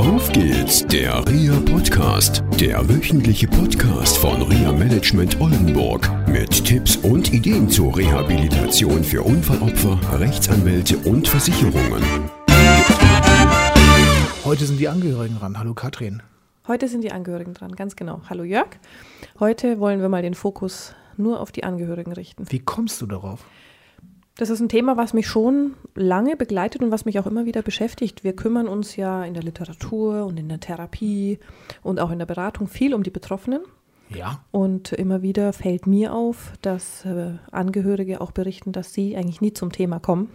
Auf geht's, der RIA Podcast, der wöchentliche Podcast von RIA Management Oldenburg mit Tipps und Ideen zur Rehabilitation für Unfallopfer, Rechtsanwälte und Versicherungen. Heute sind die Angehörigen dran. Hallo Katrin. Heute sind die Angehörigen dran, ganz genau. Hallo Jörg. Heute wollen wir mal den Fokus nur auf die Angehörigen richten. Wie kommst du darauf? Das ist ein Thema, was mich schon lange begleitet und was mich auch immer wieder beschäftigt. Wir kümmern uns ja in der Literatur und in der Therapie und auch in der Beratung viel um die Betroffenen. Ja. Und immer wieder fällt mir auf, dass äh, Angehörige auch berichten, dass sie eigentlich nie zum Thema kommen.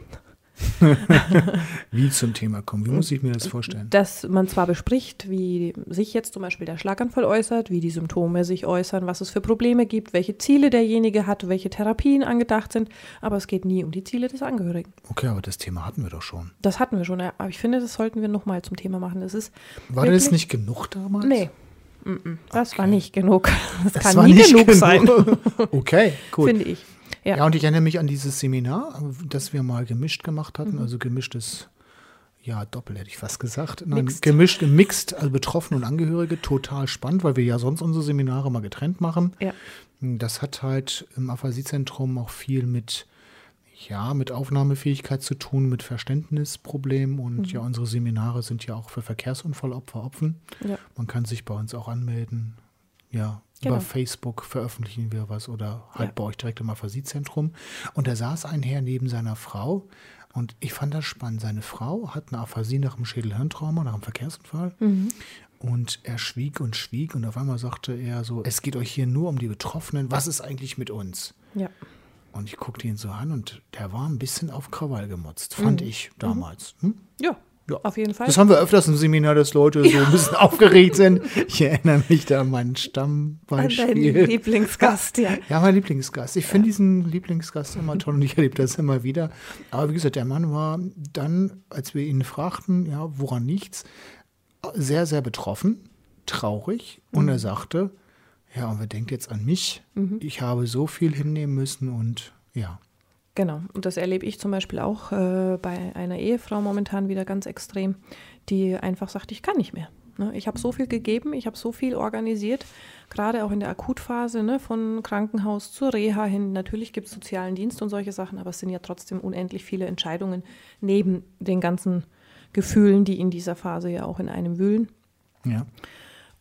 Wie zum Thema kommen? Wie muss ich mir das vorstellen? Dass man zwar bespricht, wie sich jetzt zum Beispiel der Schlaganfall äußert, wie die Symptome sich äußern, was es für Probleme gibt, welche Ziele derjenige hat, welche Therapien angedacht sind, aber es geht nie um die Ziele des Angehörigen. Okay, aber das Thema hatten wir doch schon. Das hatten wir schon, ja, aber ich finde, das sollten wir nochmal zum Thema machen. Das ist War das nicht genug damals? Nee. Das war nicht genug. Das, Das kann war nie nicht genug, sein, Okay, gut. finde ich. Ja. Ja. und ich erinnere mich an dieses Seminar, das wir mal gemischt gemacht Mhm. hatten. Also gemischtes, ja, doppel hätte ich fast gesagt. Nein, Mixed. gemischt, mixed, also Betroffene und Angehörige. Total spannend, weil wir ja sonst unsere Seminare mal getrennt machen. Ja. Das hat halt im Aphasiezentrum auch viel mit, ja, mit Aufnahmefähigkeit zu tun, mit Verständnisproblemen. Und Mhm. ja, unsere Seminare sind ja auch für Verkehrsunfallopfer offen. Ja. Man kann sich bei uns auch anmelden. Ja, Genau. über Facebook veröffentlichen wir was oder halt Ja. bei euch direkt im Aphasiezentrum. Und da saß ein Herr neben seiner Frau. Und ich fand das spannend. Seine Frau hat eine Aphasie nach einem Schädelhirntrauma, nach einem Verkehrsunfall. Mhm. Und er schwieg und schwieg und auf einmal sagte er so, es geht euch hier nur um die Betroffenen, was ist eigentlich mit uns? ja. Und ich guckte ihn so an und der war ein bisschen auf Krawall gemotzt, fand ich damals. Hm? Ja, Ja. auf jeden Fall. Das haben wir öfters im Seminar, dass Leute so ein bisschen aufgeregt sind. Ich erinnere mich da an meinen An deinen Stammbeispiel. Lieblingsgast, ja. Ja, mein Lieblingsgast. Ich finde diesen Lieblingsgast immer toll und ich erlebe das immer wieder. Aber wie gesagt, der Mann war dann, als wir ihn fragten, ja, woran nichts, sehr, sehr betroffen, traurig. Und er sagte, ja, und wer denkt jetzt an mich? Ich habe so viel hinnehmen müssen und ja. Genau. Und das erlebe ich zum Beispiel auch äh, bei einer Ehefrau momentan wieder ganz extrem, die einfach sagt, ich kann nicht mehr. Ne? Ich habe so viel gegeben, ich habe so viel organisiert, gerade auch in der Akutphase, ne? von Krankenhaus zur Reha hin. Natürlich gibt es sozialen Dienst und solche Sachen, aber es sind ja trotzdem unendlich viele Entscheidungen neben den ganzen Gefühlen, die in dieser Phase ja auch in einem wühlen. Ja.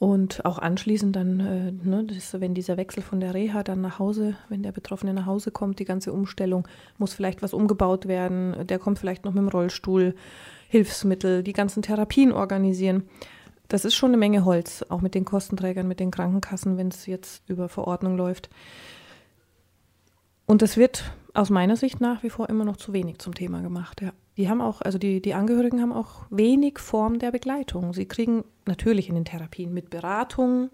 Und auch anschließend dann, äh, ne, das, wenn dieser Wechsel von der Reha dann nach Hause, wenn der Betroffene nach Hause kommt, die ganze Umstellung, muss vielleicht was umgebaut werden, der kommt vielleicht noch mit dem Rollstuhl, Hilfsmittel, die ganzen Therapien organisieren. Das ist schon eine Menge Holz, auch mit den Kostenträgern, mit den Krankenkassen, wenn es jetzt über Verordnung läuft. Und es wird aus meiner Sicht nach wie vor immer noch zu wenig zum Thema gemacht. Ja. Die haben auch, also die, die Angehörigen haben auch wenig Form der Begleitung. Sie kriegen natürlich in den Therapien mit Beratung,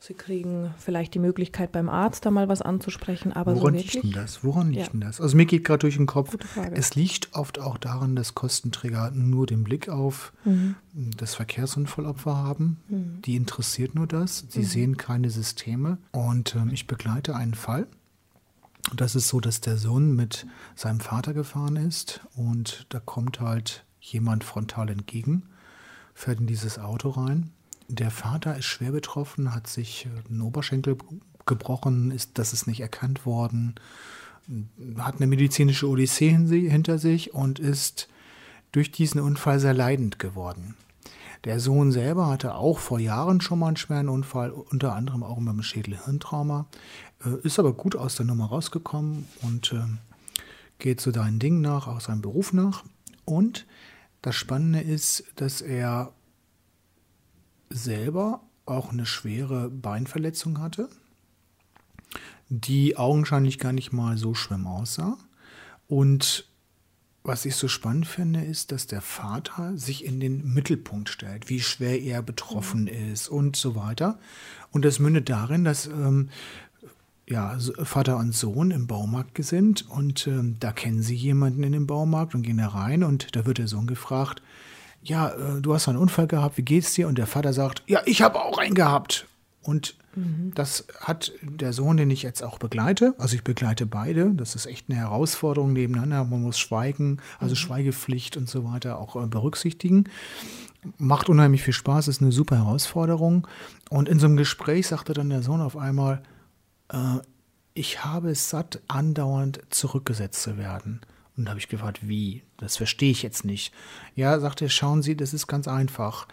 sie kriegen vielleicht die Möglichkeit beim Arzt da mal was anzusprechen, aber Woran so liegt denn das? Woran liegt Ja. denn das? Also mir geht gerade durch den Kopf, es liegt oft auch daran, dass Kostenträger nur den Blick auf Mhm. das Verkehrsunfallopfer haben. Die interessiert nur das. Mhm. Sie sehen keine Systeme. Und ähm, ich begleite einen Fall. Das ist so, dass der Sohn mit seinem Vater gefahren ist und da kommt halt jemand frontal entgegen, fährt in dieses Auto rein. Der Vater ist schwer betroffen, hat sich den Oberschenkel gebrochen, ist, das ist nicht erkannt worden, hat eine medizinische Odyssee hin- hinter sich und ist durch diesen Unfall sehr leidend geworden. Der Sohn selber hatte auch vor Jahren schon mal einen schweren Unfall, unter anderem auch mit einem Schädel-Hirntrauma, äh, ist aber gut aus der Nummer rausgekommen und ähm, geht so seinen Ding nach, auch seinem Beruf nach. Und das Spannende ist, dass er selber auch eine schwere Beinverletzung hatte, die augenscheinlich gar nicht mal so schlimm aussah. Und was ich so spannend finde, ist, dass der Vater sich in den Mittelpunkt stellt, wie schwer er betroffen ist und so weiter. Und das mündet darin, dass ähm, ja, Vater und Sohn im Baumarkt sind und ähm, da kennen sie jemanden in dem Baumarkt und gehen da rein und da wird der Sohn gefragt, ja, äh, du hast einen Unfall gehabt, wie geht's dir? Und der Vater sagt, ja, ich habe auch einen gehabt. Und das hat der Sohn, den ich jetzt auch begleite, also ich begleite beide, das ist echt eine Herausforderung nebeneinander, man muss schweigen, also Schweigepflicht und so weiter auch äh, berücksichtigen. Macht unheimlich viel Spaß, ist eine super Herausforderung. Und in so einem Gespräch sagte dann der Sohn auf einmal, äh, ich habe es satt, andauernd zurückgesetzt zu werden. Und da habe ich gefragt, wie? Das verstehe ich jetzt nicht. Ja, sagte er, schauen Sie, das ist ganz einfach.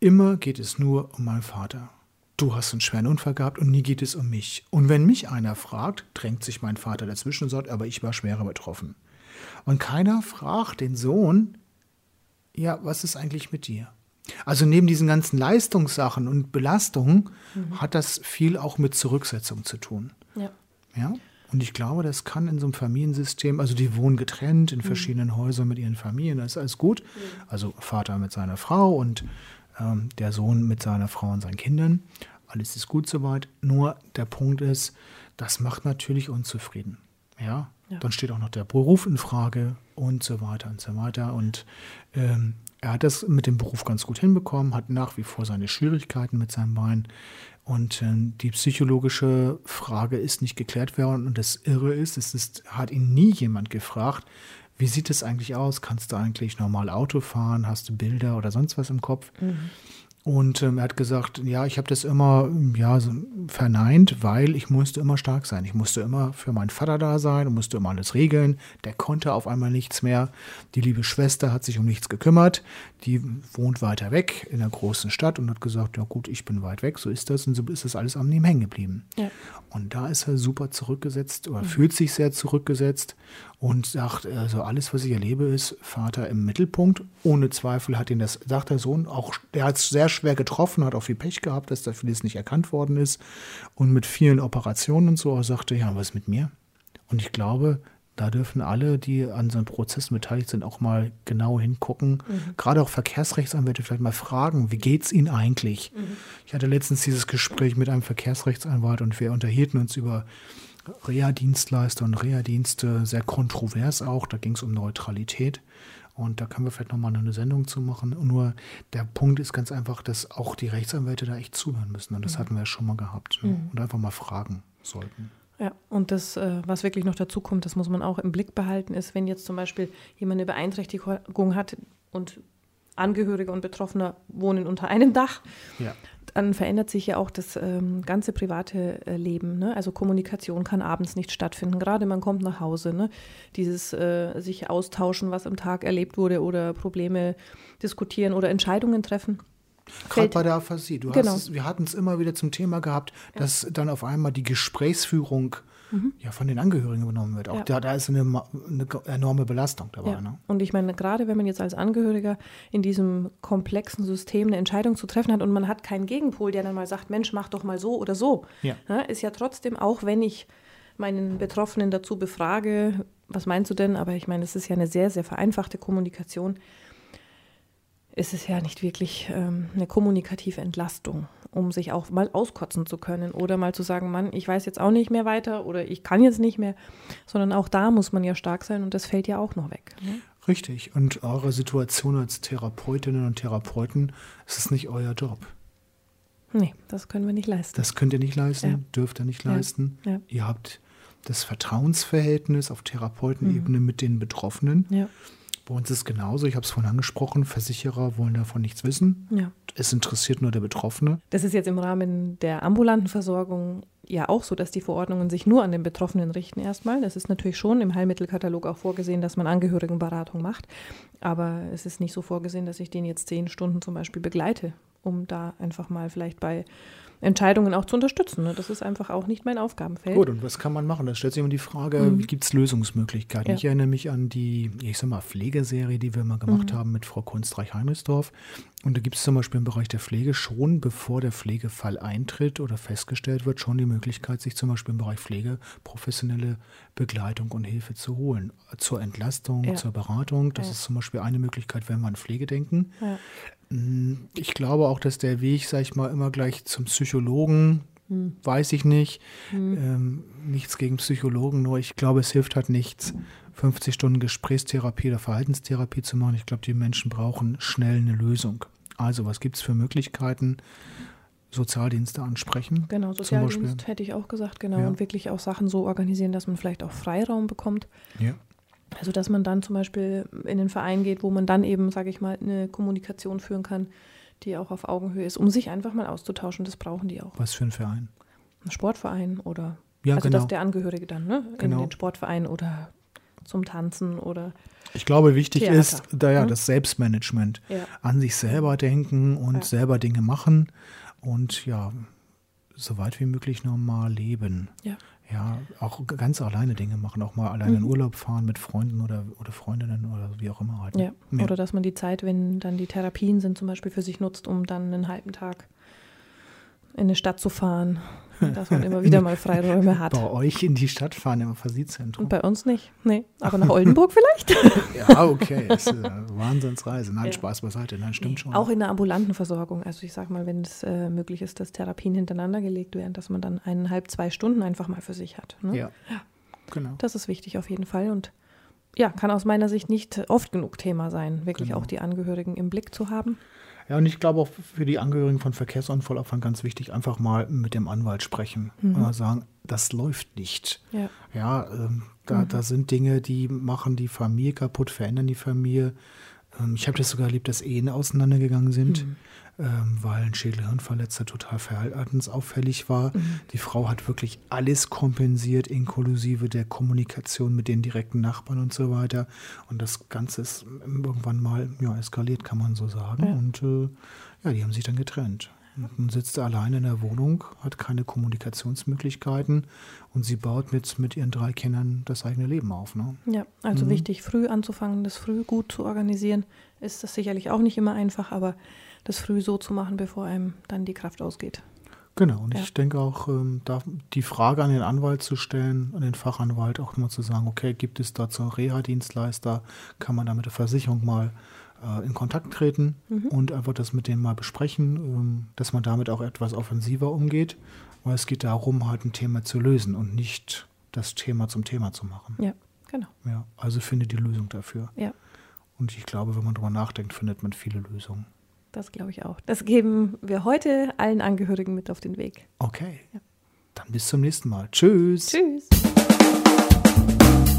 Immer geht es nur um meinen Vater. Du hast einen schweren Unfall gehabt und nie geht es um mich. Und wenn mich einer fragt, drängt sich mein Vater dazwischen und sagt, aber ich war schwerer betroffen. Und keiner fragt den Sohn, ja, was ist eigentlich mit dir? Also neben diesen ganzen Leistungssachen und Belastungen hat das viel auch mit Zurücksetzung zu tun. Ja. Ja. Und ich glaube, das kann in so einem Familiensystem, also die wohnen getrennt in verschiedenen Häusern mit ihren Familien, das ist alles gut. Also Vater mit seiner Frau und ähm, der Sohn mit seiner Frau und seinen Kindern. Alles ist gut soweit. Nur der Punkt ist, das macht natürlich unzufrieden. Ja. Ja. Dann steht auch noch der Beruf in Frage und so weiter und so weiter. Und ähm, er hat das mit dem Beruf ganz gut hinbekommen, hat nach wie vor seine Schwierigkeiten mit seinem Bein. Und ähm, die psychologische Frage ist nicht geklärt worden. Und das Irre ist, es ist, hat ihn nie jemand gefragt, wie sieht es eigentlich aus? Kannst du eigentlich normal Auto fahren? Hast du Bilder oder sonst was im Kopf? Und ähm, er hat gesagt, ja, ich habe das immer ja, so verneint, weil ich musste immer stark sein. Ich musste immer für meinen Vater da sein und musste immer alles regeln. Der konnte auf einmal nichts mehr. Die liebe Schwester hat sich um nichts gekümmert. Die wohnt weiter weg in einer großen Stadt und hat gesagt, ja gut, ich bin weit weg, so ist das. Und so ist das alles am Leben hängen geblieben. Ja. Und da ist er super zurückgesetzt oder fühlt sich sehr zurückgesetzt und sagt, also alles, was ich erlebe, ist Vater im Mittelpunkt. Ohne Zweifel hat ihn das, sagt der Sohn, auch, der hat es sehr schwer getroffen, hat auch viel Pech gehabt, dass da vieles nicht erkannt worden ist. Und mit vielen Operationen und so, er sagte, ja, was ist mit mir? Und ich glaube, da dürfen alle, die an so einem Prozess beteiligt sind, auch mal genau hingucken. Gerade auch Verkehrsrechtsanwälte vielleicht mal fragen, wie geht's Ihnen eigentlich? Ich hatte letztens dieses Gespräch mit einem Verkehrsrechtsanwalt und wir unterhielten uns über Reha-Dienstleister und Reha-Dienste, sehr kontrovers auch. Da ging es um Neutralität. Und da können wir vielleicht nochmal eine Sendung zu machen. Nur der Punkt ist ganz einfach, dass auch die Rechtsanwälte da echt zuhören müssen. Und das hatten wir ja schon mal gehabt. Ne? Und einfach mal fragen sollten. Ja, und das, äh, was wirklich noch dazu kommt, das muss man auch im Blick behalten, ist, wenn jetzt zum Beispiel jemand eine Beeinträchtigung hat und Angehörige und Betroffener wohnen unter einem Dach, Ja. Dann verändert sich ja auch das ähm, ganze private äh, Leben. Ne? Also Kommunikation kann abends nicht stattfinden. Gerade man kommt nach Hause. Ne? Dieses äh, sich austauschen, was am Tag erlebt wurde oder Probleme diskutieren oder Entscheidungen treffen. Gerade bei der Aphasie. Du Genau. hast es, wir hatten es immer wieder zum Thema gehabt, dass dann auf einmal die Gesprächsführung ja, von den Angehörigen übernommen wird. Auch Mhm. Ja. da, da ist eine, eine enorme Belastung dabei. Ja. Ne? Und ich meine, gerade wenn man jetzt als Angehöriger in diesem komplexen System eine Entscheidung zu treffen hat und man hat keinen Gegenpol, der dann mal sagt, Mensch, mach doch mal so oder so, Ja. ne, ist ja trotzdem, auch wenn ich meinen Betroffenen dazu befrage, was meinst du denn? Aber ich meine, es ist ja eine sehr, sehr vereinfachte Kommunikation. Ist es ja nicht wirklich ähm, eine kommunikative Entlastung, um sich auch mal auskotzen zu können oder mal zu sagen, Mann, ich weiß jetzt auch nicht mehr weiter oder ich kann jetzt nicht mehr, sondern auch da muss man ja stark sein und das fällt ja auch noch weg. Ne? Richtig. Und eure Situation als Therapeutinnen und Therapeuten, es ist nicht euer Job. Nee, das können wir nicht leisten. Das könnt ihr nicht leisten, Ja. dürft ihr nicht Ja. leisten. Ja. Ihr habt das Vertrauensverhältnis auf Therapeutenebene Mhm. mit den Betroffenen. Ja, Bei uns ist es genauso, ich habe es vorhin angesprochen, Versicherer wollen davon nichts wissen. ja. Es interessiert nur der Betroffene. Das ist jetzt im Rahmen der ambulanten Versorgung ja auch so, dass die Verordnungen sich nur an den Betroffenen richten erstmal. Das ist natürlich schon im Heilmittelkatalog auch vorgesehen, dass man Angehörigenberatung macht. Aber es ist nicht so vorgesehen, dass ich den jetzt zehn Stunden zum Beispiel begleite, um da einfach mal vielleicht bei Entscheidungen auch zu unterstützen. ne? Das ist einfach auch nicht mein Aufgabenfeld. Gut, und was kann man machen? Da stellt sich immer die Frage, wie gibt es Lösungsmöglichkeiten? Ja. Ich erinnere mich an die, ich sag mal, Pflegeserie, die wir mal gemacht haben mit Frau Kunstreich-Heimisdorf. Und da gibt es zum Beispiel im Bereich der Pflege schon, bevor der Pflegefall eintritt oder festgestellt wird, schon die Möglichkeit, sich zum Beispiel im Bereich Pflege professionelle Begleitung und Hilfe zu holen. Zur Entlastung, Ja. zur Beratung. Das Ja. ist zum Beispiel eine Möglichkeit, wenn wir an Pflege denken. Ja. Ich glaube auch, dass der Weg, sag ich mal, immer gleich zum Psychologen, weiß ich nicht. Ähm, nichts gegen Psychologen, nur ich glaube, es hilft halt nichts, 50 Stunden Gesprächstherapie oder Verhaltenstherapie zu machen. Ich glaube, die Menschen brauchen schnell eine Lösung. Also, was gibt es für Möglichkeiten? Sozialdienste ansprechen. Genau, Sozialdienst hätte ich auch gesagt, genau. Ja. Und wirklich auch Sachen so organisieren, dass man vielleicht auch Freiraum bekommt. Ja. Also dass man dann zum Beispiel in den Verein geht, wo man dann eben, sage ich mal, eine Kommunikation führen kann, die auch auf Augenhöhe ist, um sich einfach mal auszutauschen. Das brauchen die auch. Was für ein Verein? Ein Sportverein oder Ja, also genau. dass der Angehörige dann, ne? Genau. In den Sportverein oder zum Tanzen oder Ich glaube, wichtig Theater, ist da ja ne? das Selbstmanagement. ja. An sich selber denken und Ja. selber Dinge machen und ja, so weit wie möglich normal leben. Ja. Ja, auch ganz alleine Dinge machen, auch mal alleine in Mhm. Urlaub fahren mit Freunden oder, oder Freundinnen oder wie auch immer halt. Ja. Ja. Oder dass man die Zeit, wenn dann die Therapien sind, zum Beispiel für sich nutzt, um dann einen halben Tag in eine Stadt zu fahren. Dass man immer wieder mal Freiräume hat. Bei euch in die Stadt fahren im Und Phasiezentrum. bei uns nicht. Nee. Aber nach Oldenburg vielleicht? Ja, okay. Das ist eine Wahnsinnsreise. Nein, Ja. Spaß beiseite. Nein, stimmt schon. Auch in der ambulanten Versorgung. Also ich sag mal, wenn es äh, möglich ist, dass Therapien hintereinander gelegt werden, dass man dann eineinhalb, zwei Stunden einfach mal für sich hat. Ne? Ja. Genau. Das ist wichtig auf jeden Fall. Und ja, kann aus meiner Sicht nicht oft genug Thema sein, wirklich Genau. auch die Angehörigen im Blick zu haben. Ja, und ich glaube auch für die Angehörigen von Verkehrsunfallopfern ganz wichtig, einfach mal mit dem Anwalt sprechen Mhm. und mal sagen, das läuft nicht. Ja. Ja, ähm, da, Mhm. da sind Dinge, die machen die Familie kaputt, verändern die Familie. Ähm, ich habe das sogar erlebt, dass Ehen auseinandergegangen sind, Mhm. ähm, weil ein Schädelhirnverletzter total verhaltensauffällig war. Mhm. Die Frau hat wirklich alles kompensiert, inklusive der Kommunikation mit den direkten Nachbarn und so weiter. Und das Ganze ist irgendwann mal ja, eskaliert, kann man so sagen. Ja. Und äh, ja, die haben sich dann getrennt. Und dann sitzt er alleine in der Wohnung, hat keine Kommunikationsmöglichkeiten und sie baut mit, mit ihren drei Kindern das eigene Leben auf. Ne? Ja, also Mhm. wichtig, früh anzufangen, das früh gut zu organisieren. Ist das sicherlich auch nicht immer einfach, aber das früh so zu machen, bevor einem dann die Kraft ausgeht. Genau, und Ja. ich denke auch, ähm, da die Frage an den Anwalt zu stellen, an den Fachanwalt auch mal zu sagen, okay, gibt es dazu einen Reha-Dienstleister, kann man da mit der Versicherung mal äh, in Kontakt treten Mhm. und einfach das mit denen mal besprechen, ähm, dass man damit auch etwas offensiver umgeht, weil es geht darum, halt ein Thema zu lösen und nicht das Thema zum Thema zu machen. Ja, genau. Ja, also finde die Lösung dafür. Ja. Und ich glaube, wenn man drüber nachdenkt, findet man viele Lösungen. Das glaube ich auch. Das geben wir heute allen Angehörigen mit auf den Weg. Okay. Ja. Dann bis zum nächsten Mal. Tschüss. Tschüss.